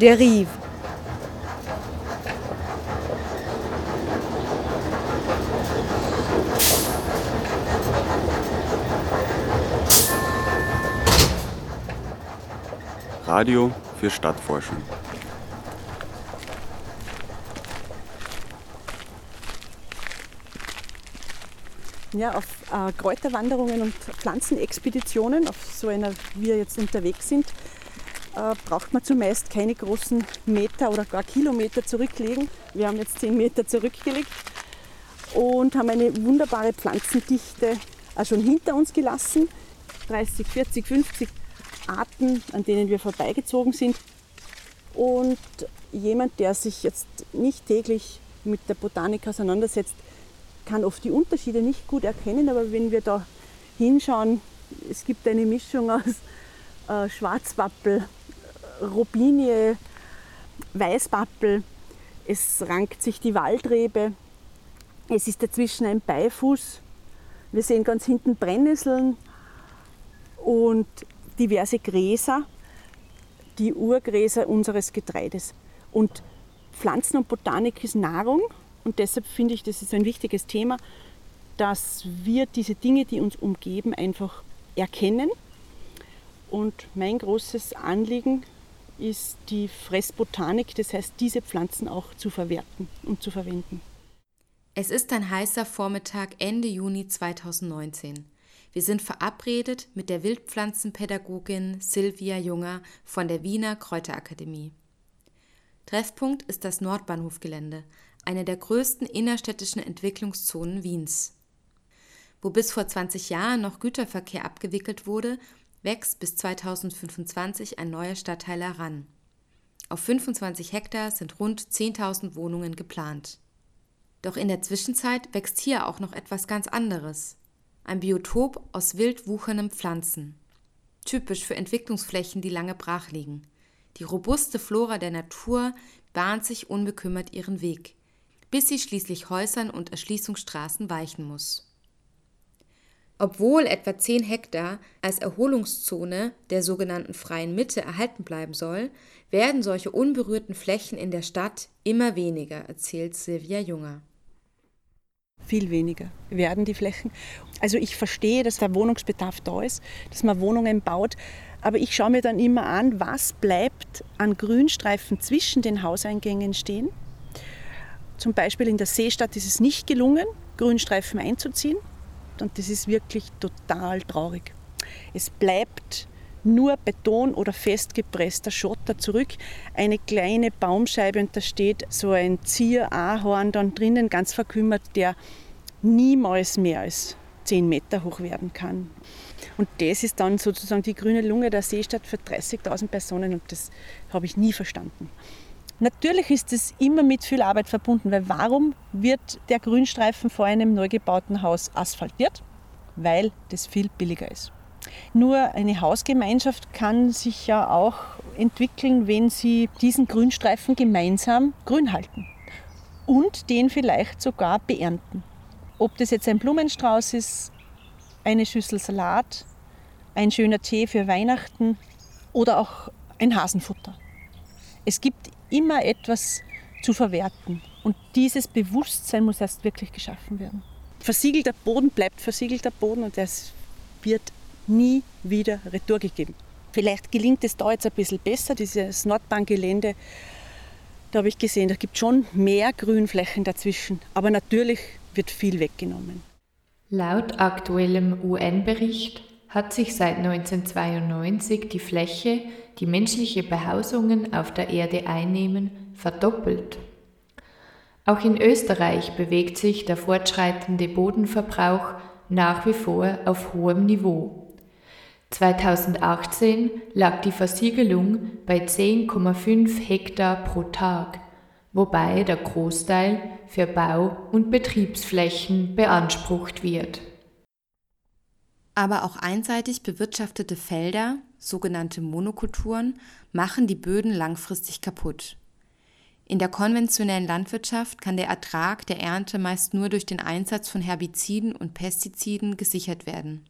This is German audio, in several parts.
dérive. Radio für Stadtforschung. Ja, auf äh, Kräuterwanderungen und Pflanzenexpeditionen, auf so einer wie wir jetzt unterwegs sind, äh, braucht man zumeist keine großen Meter oder gar Kilometer zurücklegen. Wir haben jetzt 10 Meter zurückgelegt und haben eine wunderbare Pflanzendichte auch schon hinter uns gelassen. 30, 40, 50 Arten, an denen wir vorbeigezogen sind. Und jemand, der sich jetzt nicht täglich mit der Botanik auseinandersetzt, kann oft die Unterschiede nicht gut erkennen, aber wenn wir da hinschauen, es gibt eine Mischung aus äh, Schwarzwappel, Robinie, Weißpappel, es rankt sich die Waldrebe, es ist dazwischen ein Beifuß, wir sehen ganz hinten Brennnesseln und diverse Gräser, die Urgräser unseres Getreides. Und Pflanzen und Botanik ist Nahrung und deshalb finde ich, das ist ein wichtiges Thema, dass wir diese Dinge, die uns umgeben, einfach erkennen. Und mein großes Anliegen ist die Fressbotanik, das heißt, diese Pflanzen auch zu verwerten und zu verwenden. Es ist ein heißer Vormittag Ende Juni 2019. Wir sind verabredet mit der Wildpflanzenpädagogin Silvia Junger von der Wiener Kräuterakademie. Treffpunkt ist das Nordbahnhofgelände, eine der größten innerstädtischen Entwicklungszonen Wiens. Wo bis vor 20 Jahren noch Güterverkehr abgewickelt wurde, wächst bis 2025 ein neuer Stadtteil heran. Auf 25 Hektar sind rund 10.000 Wohnungen geplant. Doch in der Zwischenzeit wächst hier auch noch etwas ganz anderes. Ein Biotop aus wild wuchernden Pflanzen. Typisch für Entwicklungsflächen, die lange brach liegen. Die robuste Flora der Natur bahnt sich unbekümmert ihren Weg, bis sie schließlich Häusern und Erschließungsstraßen weichen muss. Obwohl etwa 10 Hektar als Erholungszone der sogenannten freien Mitte erhalten bleiben soll, werden solche unberührten Flächen in der Stadt immer weniger, erzählt Silvia Junger. Viel weniger werden die Flächen. Also ich verstehe, dass der Wohnungsbedarf da ist, dass man Wohnungen baut, aber ich schaue mir dann immer an, was bleibt an Grünstreifen zwischen den Hauseingängen stehen. Zum Beispiel in der Seestadt ist es nicht gelungen, Grünstreifen einzuziehen und das ist wirklich total traurig. Es bleibt nur Beton oder festgepresster Schotter zurück, eine kleine Baumscheibe und da steht so ein Zier-Ahorn dann drinnen, ganz verkümmert, der niemals mehr als 10 Meter hoch werden kann. Und das ist dann sozusagen die grüne Lunge der Seestadt für 30.000 Personen und das habe ich nie verstanden. Natürlich ist es immer mit viel Arbeit verbunden, weil warum wird der Grünstreifen vor einem neu gebauten Haus asphaltiert? Weil das viel billiger ist. Nur eine Hausgemeinschaft kann sich ja auch entwickeln, wenn sie diesen Grünstreifen gemeinsam grün halten und den vielleicht sogar beernten. Ob das jetzt ein Blumenstrauß ist, eine Schüssel Salat, ein schöner Tee für Weihnachten oder auch ein Hasenfutter. Es gibt immer etwas zu verwerten. Und dieses Bewusstsein muss erst wirklich geschaffen werden. Versiegelter Boden bleibt versiegelter Boden und es wird nie wieder retour gegeben. Vielleicht gelingt es da jetzt ein bisschen besser, dieses Nordbahngelände. Da habe ich gesehen, da gibt schon mehr Grünflächen dazwischen. Aber natürlich wird viel weggenommen. Laut aktuellem UN-Bericht hat sich seit 1992 die Fläche, die menschliche Behausungen auf der Erde einnehmen, verdoppelt. Auch in Österreich bewegt sich der fortschreitende Bodenverbrauch nach wie vor auf hohem Niveau. 2018 lag die Versiegelung bei 10,5 Hektar pro Tag, wobei der Großteil für Bau- und Betriebsflächen beansprucht wird. Aber auch einseitig bewirtschaftete Felder, sogenannte Monokulturen, machen die Böden langfristig kaputt. In der konventionellen Landwirtschaft kann der Ertrag der Ernte meist nur durch den Einsatz von Herbiziden und Pestiziden gesichert werden.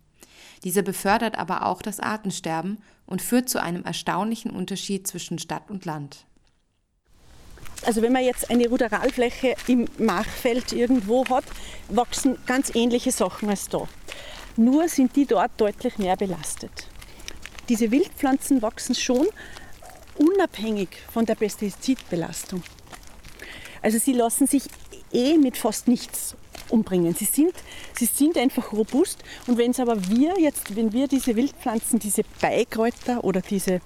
Dieser befördert aber auch das Artensterben und führt zu einem erstaunlichen Unterschied zwischen Stadt und Land. Also wenn man jetzt eine Ruderalfläche im Machfeld irgendwo hat, wachsen ganz ähnliche Sachen als da. Nur sind die dort deutlich mehr belastet. Diese Wildpflanzen wachsen schon unabhängig von der Pestizidbelastung. Also sie lassen sich eh mit fast nichts umbringen. Sie sind, sie sind einfach robust. Und wenn es aber wir jetzt, wenn wir diese Wildpflanzen, diese Beikräuter oder diese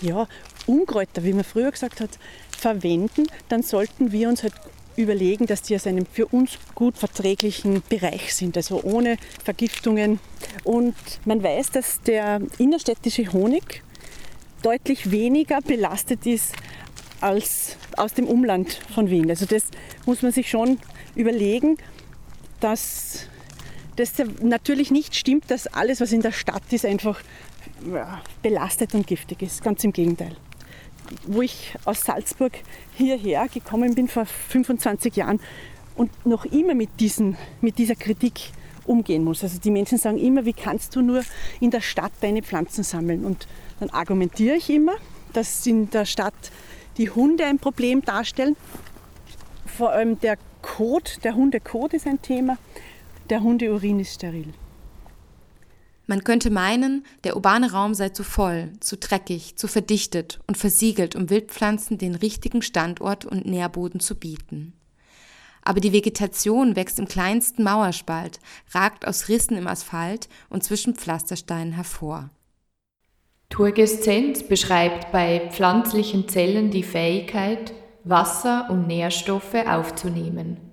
ja, Unkräuter, wie man früher gesagt hat, verwenden, dann sollten wir uns halt überlegen, dass die aus einem für uns gut verträglichen Bereich sind, also ohne Vergiftungen. Und man weiß, dass der innerstädtische Honig deutlich weniger belastet ist als aus dem Umland von Wien. Also das muss man sich schon überlegen, dass das natürlich nicht stimmt, dass alles, was in der Stadt ist, einfach belastet und giftig ist. Ganz im Gegenteil. Wo ich aus Salzburg hierher gekommen bin vor 25 Jahren und noch immer mit, diesen, mit dieser Kritik umgehen muss. Also die Menschen sagen immer, wie kannst du nur in der Stadt deine Pflanzen sammeln? Und dann argumentiere ich immer, dass in der Stadt die Hunde ein Problem darstellen. Vor allem der Kot, der Hundekot ist ein Thema, der Hundeurin ist steril. Man könnte meinen, der urbane Raum sei zu voll, zu dreckig, zu verdichtet und versiegelt, um Wildpflanzen den richtigen Standort und Nährboden zu bieten. Aber die Vegetation wächst im kleinsten Mauerspalt, ragt aus Rissen im Asphalt und zwischen Pflastersteinen hervor. Turgeszenz beschreibt bei pflanzlichen Zellen die Fähigkeit, Wasser und Nährstoffe aufzunehmen.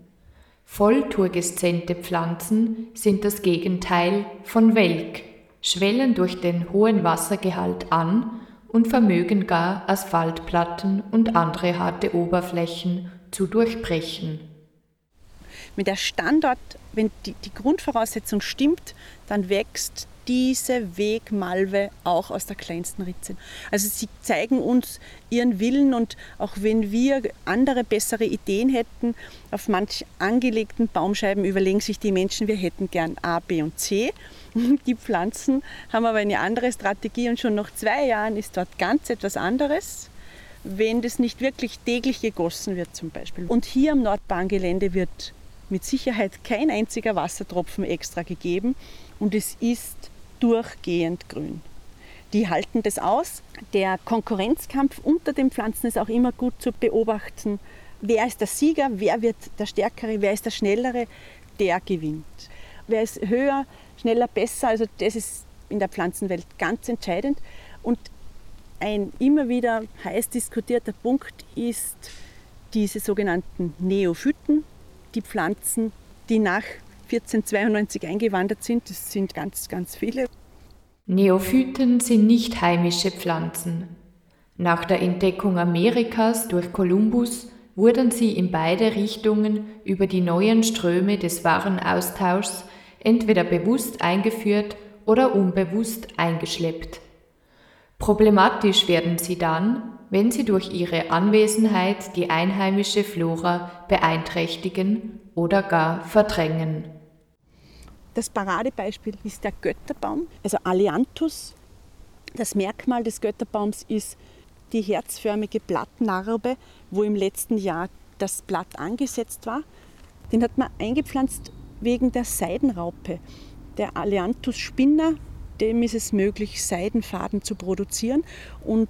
Vollturgeszente Pflanzen sind das Gegenteil von welk, schwellen durch den hohen Wassergehalt an und vermögen gar Asphaltplatten und andere harte Oberflächen zu durchbrechen. Mit der Standort, wenn die, die Grundvoraussetzung stimmt, dann wächst diese Wegmalve auch aus der kleinsten Ritze. Also sie zeigen uns ihren Willen und auch wenn wir andere bessere Ideen hätten, auf manch angelegten Baumscheiben überlegen sich die Menschen, wir hätten gern A, B und C. Die Pflanzen haben aber eine andere Strategie und schon nach zwei Jahren ist dort ganz etwas anderes wenn das nicht wirklich täglich gegossen wird zum Beispiel. Und hier am Nordbahngelände wird mit Sicherheit kein einziger Wassertropfen extra gegeben und es ist durchgehend grün. Die halten das aus. Der Konkurrenzkampf unter den Pflanzen ist auch immer gut zu beobachten. Wer ist der Sieger? Wer wird der Stärkere? Wer ist der Schnellere? Der gewinnt. Wer ist höher, schneller, besser? Also das ist in der Pflanzenwelt ganz entscheidend. Und ein immer wieder heiß diskutierter Punkt ist diese sogenannten Neophyten, die Pflanzen, die nach 1492 eingewandert sind. Das sind ganz, ganz viele. Neophyten sind nicht heimische Pflanzen. Nach der Entdeckung Amerikas durch Kolumbus wurden sie in beide Richtungen über die neuen Ströme des Warenaustauschs entweder bewusst eingeführt oder unbewusst eingeschleppt. Problematisch werden sie dann, wenn sie durch ihre Anwesenheit die einheimische Flora beeinträchtigen oder gar verdrängen. Das Paradebeispiel ist der Götterbaum, also Aleanthus. Das Merkmal des Götterbaums ist die herzförmige Blattnarbe, wo im letzten Jahr das Blatt angesetzt war. Den hat man eingepflanzt wegen der Seidenraupe. Der Aleanthus spinner, dem ist es möglich, Seidenfaden zu produzieren. Und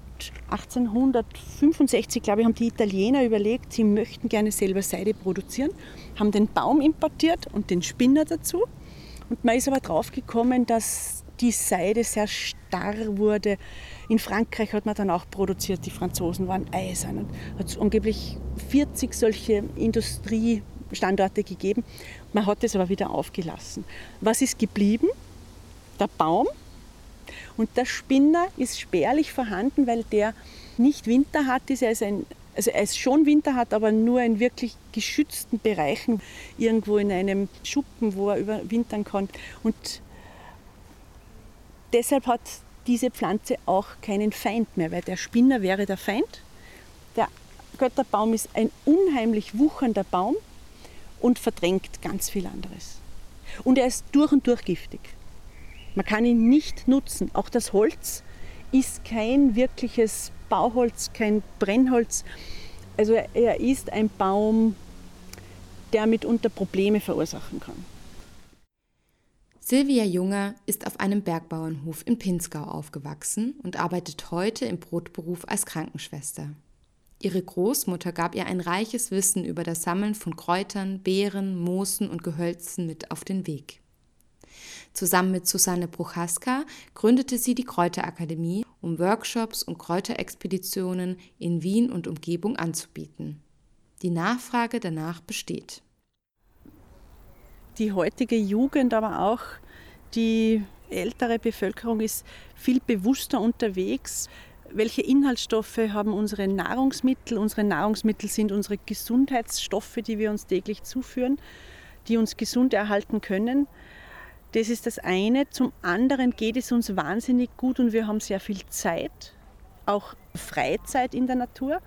1865, glaube ich, haben die Italiener überlegt, sie möchten gerne selber Seide produzieren, haben den Baum importiert und den Spinner dazu und man ist aber drauf gekommen, dass die Seide sehr starr wurde. In Frankreich hat man dann auch produziert, die Franzosen waren eisern. Und hat es angeblich 40 solche Industriestandorte gegeben. Man hat es aber wieder aufgelassen. Was ist geblieben? Der Baum. Und der Spinner ist spärlich vorhanden, weil der nicht winterhart ist. Er ist ein also es schon Winter hat, aber nur in wirklich geschützten Bereichen, irgendwo in einem Schuppen, wo er überwintern kann. Und deshalb hat diese Pflanze auch keinen Feind mehr, weil der Spinner wäre der Feind. Der Götterbaum ist ein unheimlich wuchernder Baum und verdrängt ganz viel anderes. Und er ist durch und durch giftig. Man kann ihn nicht nutzen. Auch das Holz ist kein wirkliches Bauholz, kein Brennholz. Also er ist ein Baum, der mitunter Probleme verursachen kann. Silvia Junger ist auf einem Bergbauernhof in Pinzgau aufgewachsen und arbeitet heute im Brotberuf als Krankenschwester. Ihre Großmutter gab ihr ein reiches Wissen über das Sammeln von Kräutern, Beeren, Moosen und Gehölzen mit auf den Weg. Zusammen mit Susanne Bruchaska gründete sie die Kräuterakademie, um Workshops und Kräuterexpeditionen in Wien und Umgebung anzubieten. Die Nachfrage danach besteht die heutige Jugend, aber auch die ältere Bevölkerung ist viel bewusster unterwegs. Welche Inhaltsstoffe haben unsere Nahrungsmittel? Unsere Nahrungsmittel sind unsere Gesundheitsstoffe, die wir uns täglich zuführen, die uns gesund erhalten können. Das ist das eine. Zum anderen geht es uns wahnsinnig gut und wir haben sehr viel Zeit, auch Freizeit in der Natur.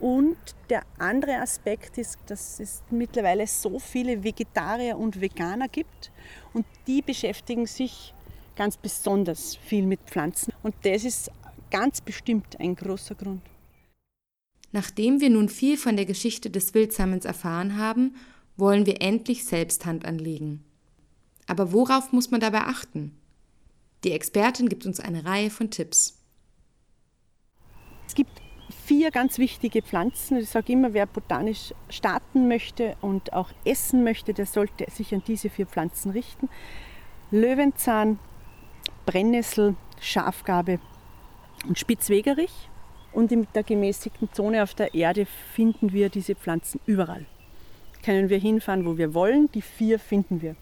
Und der andere Aspekt ist, dass es mittlerweile so viele Vegetarier und Veganer gibt und die beschäftigen sich ganz besonders viel mit Pflanzen. Und das ist ganz bestimmt ein großer Grund. Nachdem wir nun viel von der Geschichte des Wildsammens erfahren haben, wollen wir endlich selbst Hand anlegen. Aber worauf muss man dabei achten? Die Expertin gibt uns eine Reihe von Tipps. Es gibt vier ganz wichtige Pflanzen. Ich sage immer, wer botanisch starten möchte und auch essen möchte, der sollte sich an diese vier Pflanzen richten. Löwenzahn, Brennnessel, Schafgarbe und Spitzwegerich. Und in der gemäßigten Zone auf der Erde finden wir diese Pflanzen überall. Können wir hinfahren, wo wir wollen, die vier finden wir.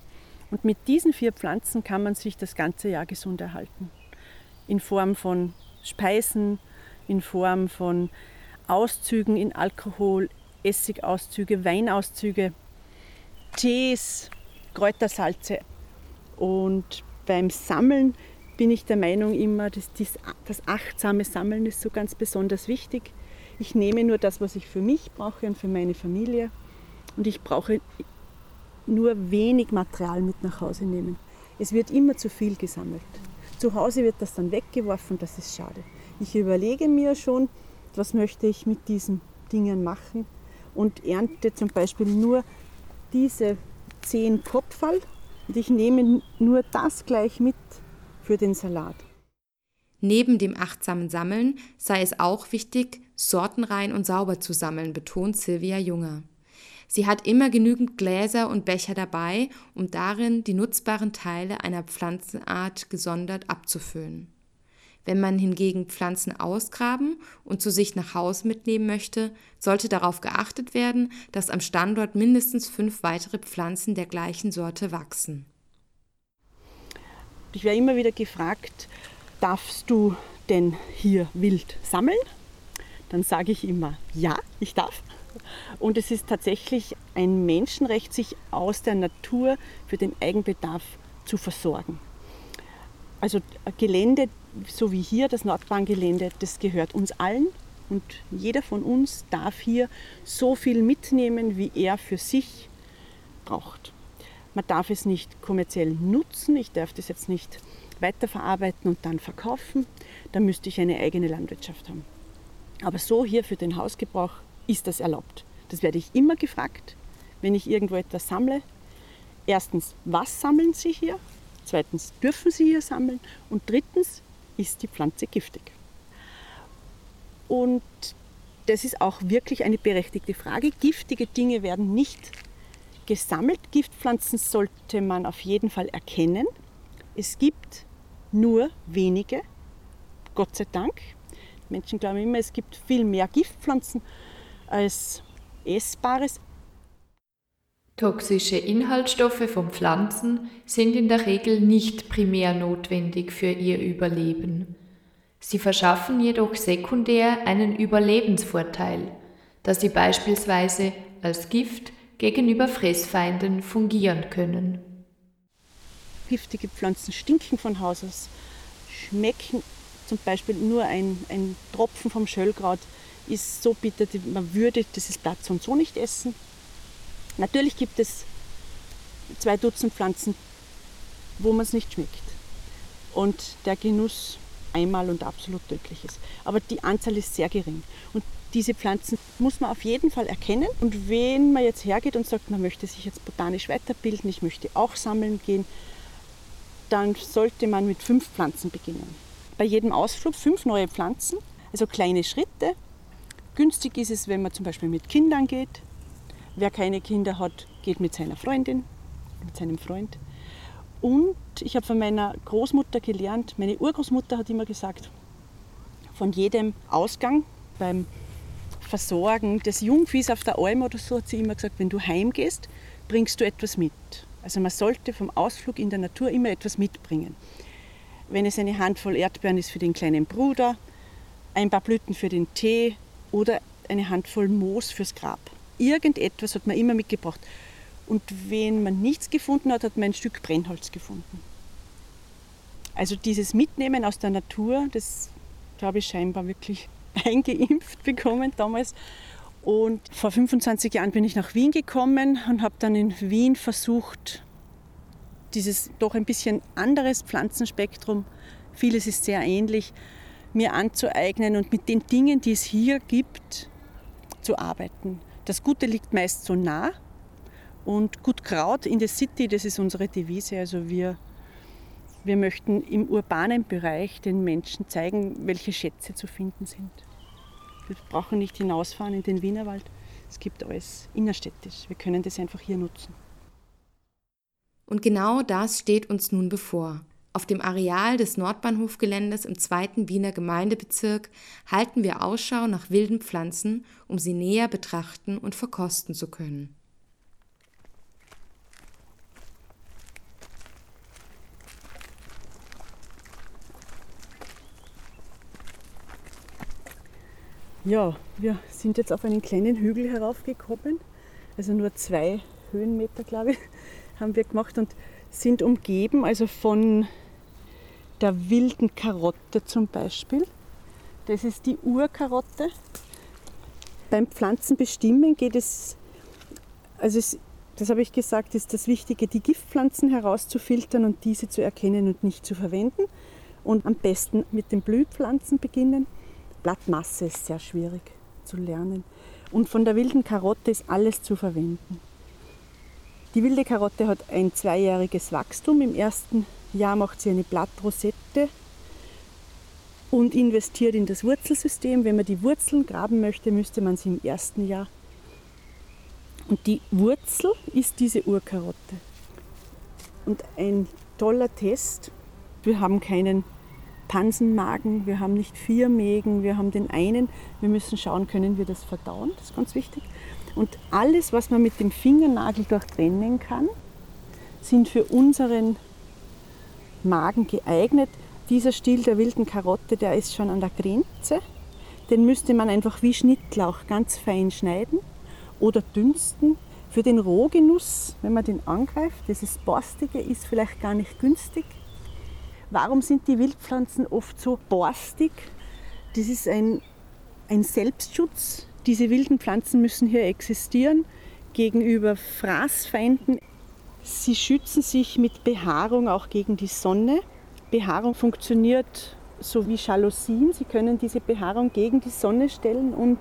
Und mit diesen vier Pflanzen kann man sich das ganze Jahr gesund erhalten. In Form von Speisen, in Form von Auszügen in Alkohol, Essigauszüge, Weinauszüge, Tees, Kräutersalze. Und beim Sammeln bin ich der Meinung immer, dass das achtsame Sammeln ist so ganz besonders wichtig. Ich nehme nur das, was ich für mich brauche und für meine Familie. Und ich brauche nur wenig Material mit nach Hause nehmen. Es wird immer zu viel gesammelt. Zu Hause wird das dann weggeworfen, das ist schade. Ich überlege mir schon, was möchte ich mit diesen Dingen machen und ernte zum Beispiel nur diese zehn Kopfall und ich nehme nur das gleich mit für den Salat. Neben dem achtsamen Sammeln sei es auch wichtig, sortenrein und sauber zu sammeln, betont Silvia Junger. Sie hat immer genügend Gläser und Becher dabei, um darin die nutzbaren Teile einer Pflanzenart gesondert abzufüllen. Wenn man hingegen Pflanzen ausgraben und zu sich nach Hause mitnehmen möchte, sollte darauf geachtet werden, dass am Standort mindestens fünf weitere Pflanzen der gleichen Sorte wachsen. Ich werde immer wieder gefragt, darfst du denn hier wild sammeln? Dann sage ich immer, ja, ich darf. Und es ist tatsächlich ein Menschenrecht, sich aus der Natur für den Eigenbedarf zu versorgen. Also Gelände, so wie hier das Nordbahngelände, das gehört uns allen und jeder von uns darf hier so viel mitnehmen, wie er für sich braucht. Man darf es nicht kommerziell nutzen, ich darf das jetzt nicht weiterverarbeiten und dann verkaufen, da müsste ich eine eigene Landwirtschaft haben. Aber so hier für den Hausgebrauch ist das erlaubt. Das werde ich immer gefragt, wenn ich irgendwo etwas sammle. Erstens, was sammeln Sie hier? Zweitens, dürfen Sie hier sammeln? Und drittens, ist die Pflanze giftig? Und das ist auch wirklich eine berechtigte Frage. Giftige Dinge werden nicht gesammelt. Giftpflanzen sollte man auf jeden Fall erkennen. Es gibt nur wenige, Gott sei Dank. Menschen glauben immer, es gibt viel mehr Giftpflanzen als Essbares. Toxische Inhaltsstoffe von Pflanzen sind in der Regel nicht primär notwendig für ihr Überleben. Sie verschaffen jedoch sekundär einen Überlebensvorteil, da sie beispielsweise als Gift gegenüber Fressfeinden fungieren können. Giftige Pflanzen stinken von Haus aus, schmecken zum Beispiel nur ein, ein Tropfen vom Schöllkraut ist so bitter, man würde dieses Blatt so und so nicht essen. Natürlich gibt es zwei Dutzend Pflanzen, wo man es nicht schmeckt. Und der Genuss einmal und absolut tödlich ist. Aber die Anzahl ist sehr gering. Und diese Pflanzen muss man auf jeden Fall erkennen. Und wenn man jetzt hergeht und sagt, man möchte sich jetzt botanisch weiterbilden, ich möchte auch sammeln gehen, dann sollte man mit fünf Pflanzen beginnen. Bei jedem Ausflug fünf neue Pflanzen, also kleine Schritte. Günstig ist es, wenn man zum Beispiel mit Kindern geht. Wer keine Kinder hat, geht mit seiner Freundin, mit seinem Freund. Und ich habe von meiner Großmutter gelernt, meine Urgroßmutter hat immer gesagt, von jedem Ausgang beim Versorgen des Jungviehs auf der Alm oder so, hat sie immer gesagt, wenn du heimgehst, bringst du etwas mit. Also man sollte vom Ausflug in der Natur immer etwas mitbringen. Wenn es eine Handvoll Erdbeeren ist für den kleinen Bruder, ein paar Blüten für den Tee oder eine Handvoll Moos fürs Grab. Irgendetwas hat man immer mitgebracht. Und wenn man nichts gefunden hat, hat man ein Stück Brennholz gefunden. Also dieses Mitnehmen aus der Natur, das habe ich scheinbar wirklich eingeimpft bekommen damals. Und vor 25 Jahren bin ich nach Wien gekommen und habe dann in Wien versucht, dieses doch ein bisschen anderes Pflanzenspektrum, vieles ist sehr ähnlich, mir anzueignen und mit den Dingen, die es hier gibt, zu arbeiten. Das Gute liegt meist so nah und gut Kraut in der City, das ist unsere Devise. Also wir, wir möchten im urbanen Bereich den Menschen zeigen, welche Schätze zu finden sind. Wir brauchen nicht hinausfahren in den Wienerwald. Es gibt alles innerstädtisch. Wir können das einfach hier nutzen. Und genau das steht uns nun bevor. Auf dem Areal des Nordbahnhofgeländes im zweiten Wiener Gemeindebezirk halten wir Ausschau nach wilden Pflanzen, um sie näher betrachten und verkosten zu können. Ja, wir sind jetzt auf einen kleinen Hügel heraufgekommen, also nur zwei Höhenmeter, glaube ich, haben wir gemacht und sind umgeben, also von der wilden Karotte zum Beispiel. Das ist die Urkarotte. Beim Pflanzenbestimmen geht es, also es, das habe ich gesagt, ist das Wichtige, die Giftpflanzen herauszufiltern und diese zu erkennen und nicht zu verwenden. Und am besten mit den Blühpflanzen beginnen. Blattmasse ist sehr schwierig zu lernen. Und von der wilden Karotte ist alles zu verwenden. Die wilde Karotte hat ein zweijähriges Wachstum. Im ersten Jahr macht sie eine Blattrosette und investiert in das Wurzelsystem. Wenn man die Wurzeln graben möchte, müsste man sie im ersten Jahr. Und die Wurzel ist diese Urkarotte. Und ein toller Test. Wir haben keinen Pansenmagen, wir haben nicht vier Mägen, wir haben den einen. Wir müssen schauen, können wir das verdauen, das ist ganz wichtig. Und alles, was man mit dem Fingernagel durchtrennen kann, sind für unseren Magen geeignet. Dieser Stiel der wilden Karotte, der ist schon an der Grenze. Den müsste man einfach wie Schnittlauch ganz fein schneiden oder dünsten. Für den Rohgenuss, wenn man den angreift, dieses Borstige ist vielleicht gar nicht günstig. Warum sind die Wildpflanzen oft so borstig? Das ist ein, ein Selbstschutz. Diese wilden Pflanzen müssen hier existieren gegenüber Fraßfeinden. Sie schützen sich mit Behaarung auch gegen die Sonne. Behaarung funktioniert so wie Jalousien. Sie können diese Behaarung gegen die Sonne stellen und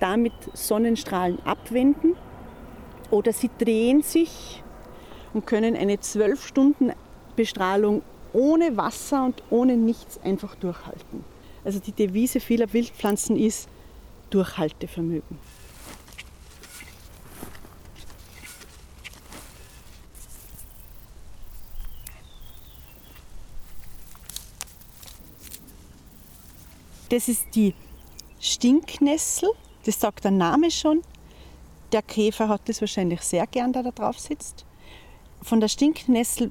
damit Sonnenstrahlen abwenden. Oder sie drehen sich und können eine zwölf Stunden Bestrahlung ohne Wasser und ohne nichts einfach durchhalten. Also die Devise vieler Wildpflanzen ist Durchhaltevermögen. Das ist die Stinknessel, das sagt der Name schon. Der Käfer hat das wahrscheinlich sehr gern, der da drauf sitzt. Von der Stinknessel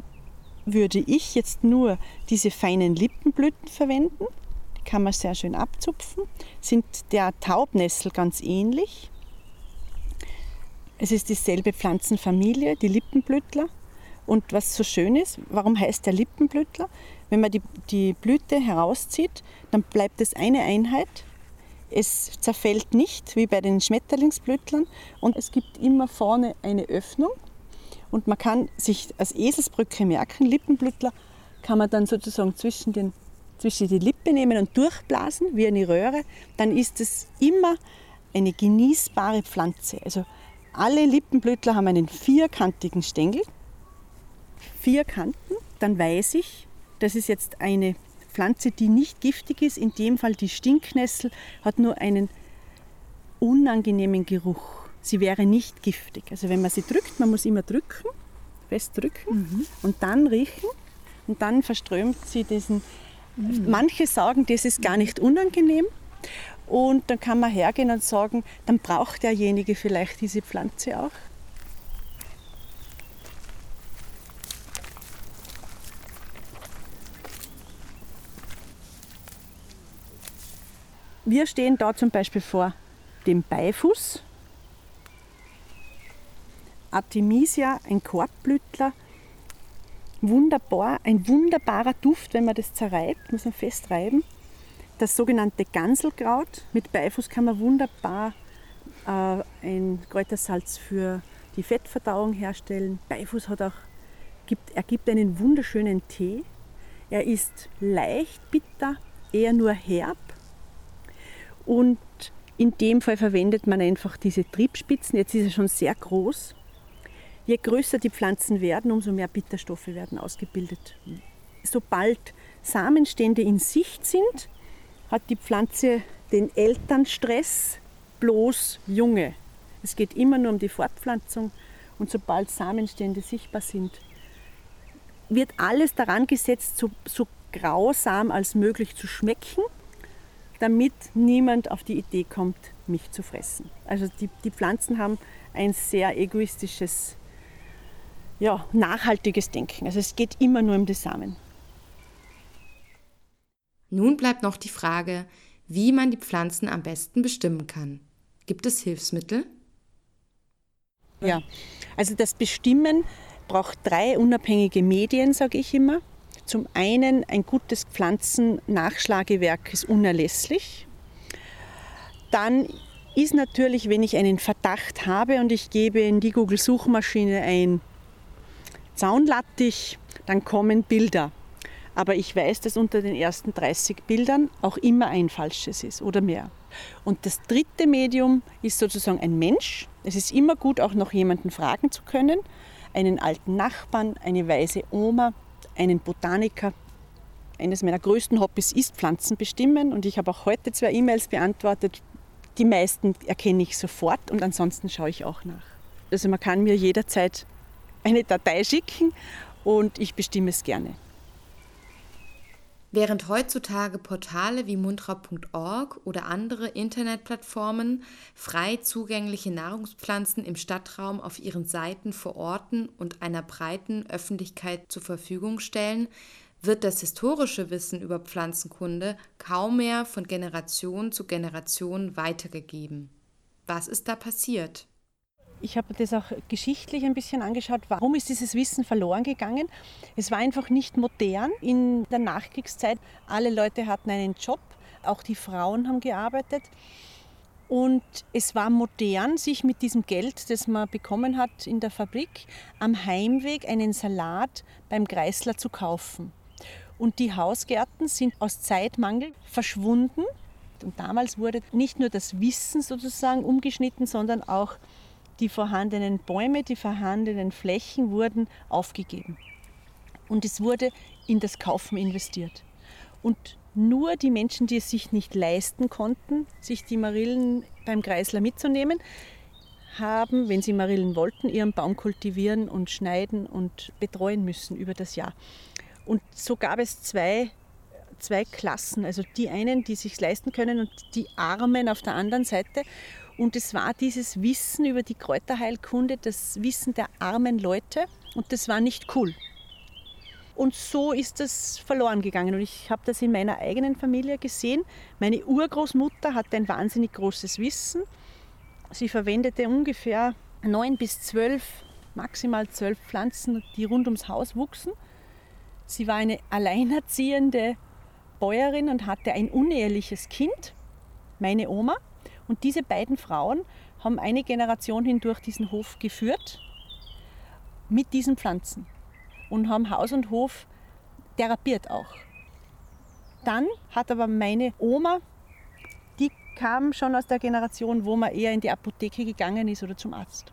würde ich jetzt nur diese feinen Lippenblüten verwenden. Die kann man sehr schön abzupfen. Sind der Taubnessel ganz ähnlich. Es ist dieselbe Pflanzenfamilie, die Lippenblütler. Und was so schön ist, warum heißt der Lippenblütler? Wenn man die, die Blüte herauszieht, dann bleibt es eine Einheit. Es zerfällt nicht wie bei den Schmetterlingsblütlern und es gibt immer vorne eine Öffnung und man kann sich als Eselsbrücke merken, Lippenblütler kann man dann sozusagen zwischen den zwischen die Lippe nehmen und durchblasen wie eine Röhre, dann ist es immer eine genießbare Pflanze. Also alle Lippenblütler haben einen vierkantigen Stängel, vier Kanten, dann weiß ich, das ist jetzt eine Pflanze, die nicht giftig ist. In dem Fall die Stinknessel hat nur einen unangenehmen Geruch. Sie wäre nicht giftig. Also wenn man sie drückt, man muss immer drücken, fest drücken mhm. und dann riechen und dann verströmt sie diesen. Mhm. Manche sagen, das ist gar nicht unangenehm. Und dann kann man hergehen und sagen, dann braucht derjenige vielleicht diese Pflanze auch. Wir stehen da zum Beispiel vor dem Beifuß. Artemisia, ein Korbblütler. Wunderbar, ein wunderbarer Duft, wenn man das zerreibt, muss man festreiben. Das sogenannte Ganselkraut. Mit Beifuß kann man wunderbar äh, ein Kräutersalz für die Fettverdauung herstellen. Beifuß hat auch, gibt, ergibt einen wunderschönen Tee. Er ist leicht bitter, eher nur herb und in dem Fall verwendet man einfach diese Triebspitzen. Jetzt ist er schon sehr groß. Je größer die Pflanzen werden, umso mehr Bitterstoffe werden ausgebildet. Sobald Samenstände in Sicht sind, hat die Pflanze den Elternstress bloß Junge. Es geht immer nur um die Fortpflanzung und sobald Samenstände sichtbar sind, wird alles daran gesetzt, so, so grausam als möglich zu schmecken damit niemand auf die Idee kommt, mich zu fressen. Also die, die Pflanzen haben ein sehr egoistisches, ja, nachhaltiges Denken. Also es geht immer nur um die Samen. Nun bleibt noch die Frage, wie man die Pflanzen am besten bestimmen kann. Gibt es Hilfsmittel? Ja, also das Bestimmen braucht drei unabhängige Medien, sage ich immer. Zum einen, ein gutes Pflanzennachschlagewerk ist unerlässlich. Dann ist natürlich, wenn ich einen Verdacht habe und ich gebe in die Google-Suchmaschine ein Zaunlattich, dann kommen Bilder. Aber ich weiß, dass unter den ersten 30 Bildern auch immer ein falsches ist oder mehr. Und das dritte Medium ist sozusagen ein Mensch. Es ist immer gut, auch noch jemanden fragen zu können. Einen alten Nachbarn, eine weise Oma, einen Botaniker. Eines meiner größten Hobbys ist Pflanzen bestimmen und ich habe auch heute zwei E-Mails beantwortet. Die meisten erkenne ich sofort und ansonsten schaue ich auch nach. Also man kann mir jederzeit eine Datei schicken und ich bestimme es gerne. Während heutzutage Portale wie mundraub.org oder andere Internetplattformen frei zugängliche Nahrungspflanzen im Stadtraum auf ihren Seiten verorten und einer breiten Öffentlichkeit zur Verfügung stellen, wird das historische Wissen über Pflanzenkunde kaum mehr von Generation zu Generation weitergegeben. Was ist da passiert? Ich habe das auch geschichtlich ein bisschen angeschaut. Warum ist dieses Wissen verloren gegangen? Es war einfach nicht modern in der Nachkriegszeit. Alle Leute hatten einen Job, auch die Frauen haben gearbeitet. Und es war modern, sich mit diesem Geld, das man bekommen hat in der Fabrik, am Heimweg einen Salat beim Kreisler zu kaufen. Und die Hausgärten sind aus Zeitmangel verschwunden. Und damals wurde nicht nur das Wissen sozusagen umgeschnitten, sondern auch die vorhandenen Bäume, die vorhandenen Flächen wurden aufgegeben. Und es wurde in das Kaufen investiert. Und nur die Menschen, die es sich nicht leisten konnten, sich die Marillen beim Kreisler mitzunehmen, haben, wenn sie Marillen wollten, ihren Baum kultivieren und schneiden und betreuen müssen über das Jahr. Und so gab es zwei, zwei Klassen, also die einen, die sich leisten können und die Armen auf der anderen Seite. Und es war dieses Wissen über die Kräuterheilkunde, das Wissen der armen Leute. Und das war nicht cool. Und so ist das verloren gegangen. Und ich habe das in meiner eigenen Familie gesehen. Meine Urgroßmutter hatte ein wahnsinnig großes Wissen. Sie verwendete ungefähr neun bis zwölf, maximal zwölf Pflanzen, die rund ums Haus wuchsen. Sie war eine alleinerziehende Bäuerin und hatte ein uneheliches Kind, meine Oma. Und diese beiden Frauen haben eine Generation hindurch diesen Hof geführt mit diesen Pflanzen und haben Haus und Hof therapiert auch. Dann hat aber meine Oma, die kam schon aus der Generation, wo man eher in die Apotheke gegangen ist oder zum Arzt.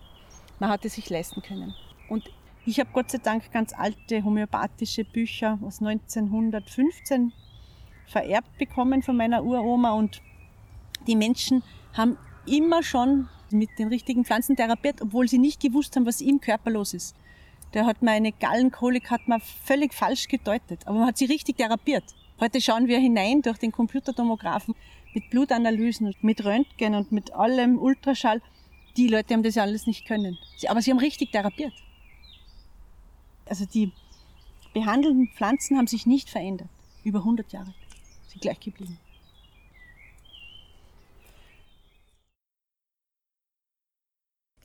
Man hatte sich leisten können. Und ich habe Gott sei Dank ganz alte homöopathische Bücher aus 1915 vererbt bekommen von meiner Uroma und die Menschen haben immer schon mit den richtigen Pflanzen therapiert, obwohl sie nicht gewusst haben, was im Körper los ist. Der hat meine Gallenkolik hat man völlig falsch gedeutet, aber man hat sie richtig therapiert. Heute schauen wir hinein durch den Computertomographen mit Blutanalysen mit Röntgen und mit allem Ultraschall. Die Leute haben das ja alles nicht können. Aber sie haben richtig therapiert. Also die behandelten Pflanzen haben sich nicht verändert. Über 100 Jahre. Sie gleich geblieben.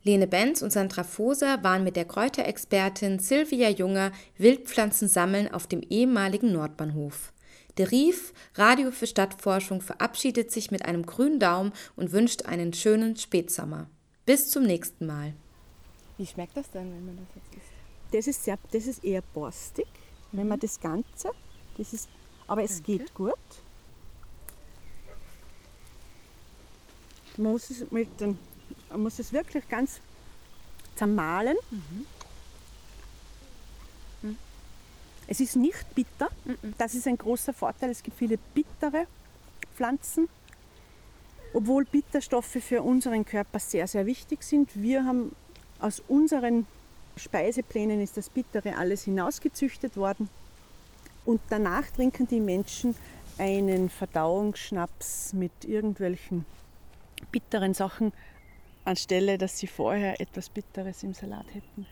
Lene Benz und Sandra Foser waren mit der Kräuterexpertin Silvia Junger Wildpflanzen sammeln auf dem ehemaligen Nordbahnhof. Der Rief Radio für Stadtforschung verabschiedet sich mit einem grünen Daumen und wünscht einen schönen Spätsommer. Bis zum nächsten Mal. Wie schmeckt das denn, wenn man das jetzt isst? Das ist, sehr, das ist eher borstig, mhm. wenn man mhm. das Ganze, das ist, aber es Danke. geht gut. Man muss es, mit den, man muss es wirklich ganz zermahlen. Mhm. Es ist nicht bitter, mhm. das ist ein großer Vorteil. Es gibt viele bittere Pflanzen, obwohl Bitterstoffe für unseren Körper sehr, sehr wichtig sind. Wir haben aus unseren Speiseplänen ist das Bittere alles hinausgezüchtet worden. Und danach trinken die Menschen einen Verdauungsschnaps mit irgendwelchen bitteren Sachen, anstelle dass sie vorher etwas Bitteres im Salat hätten.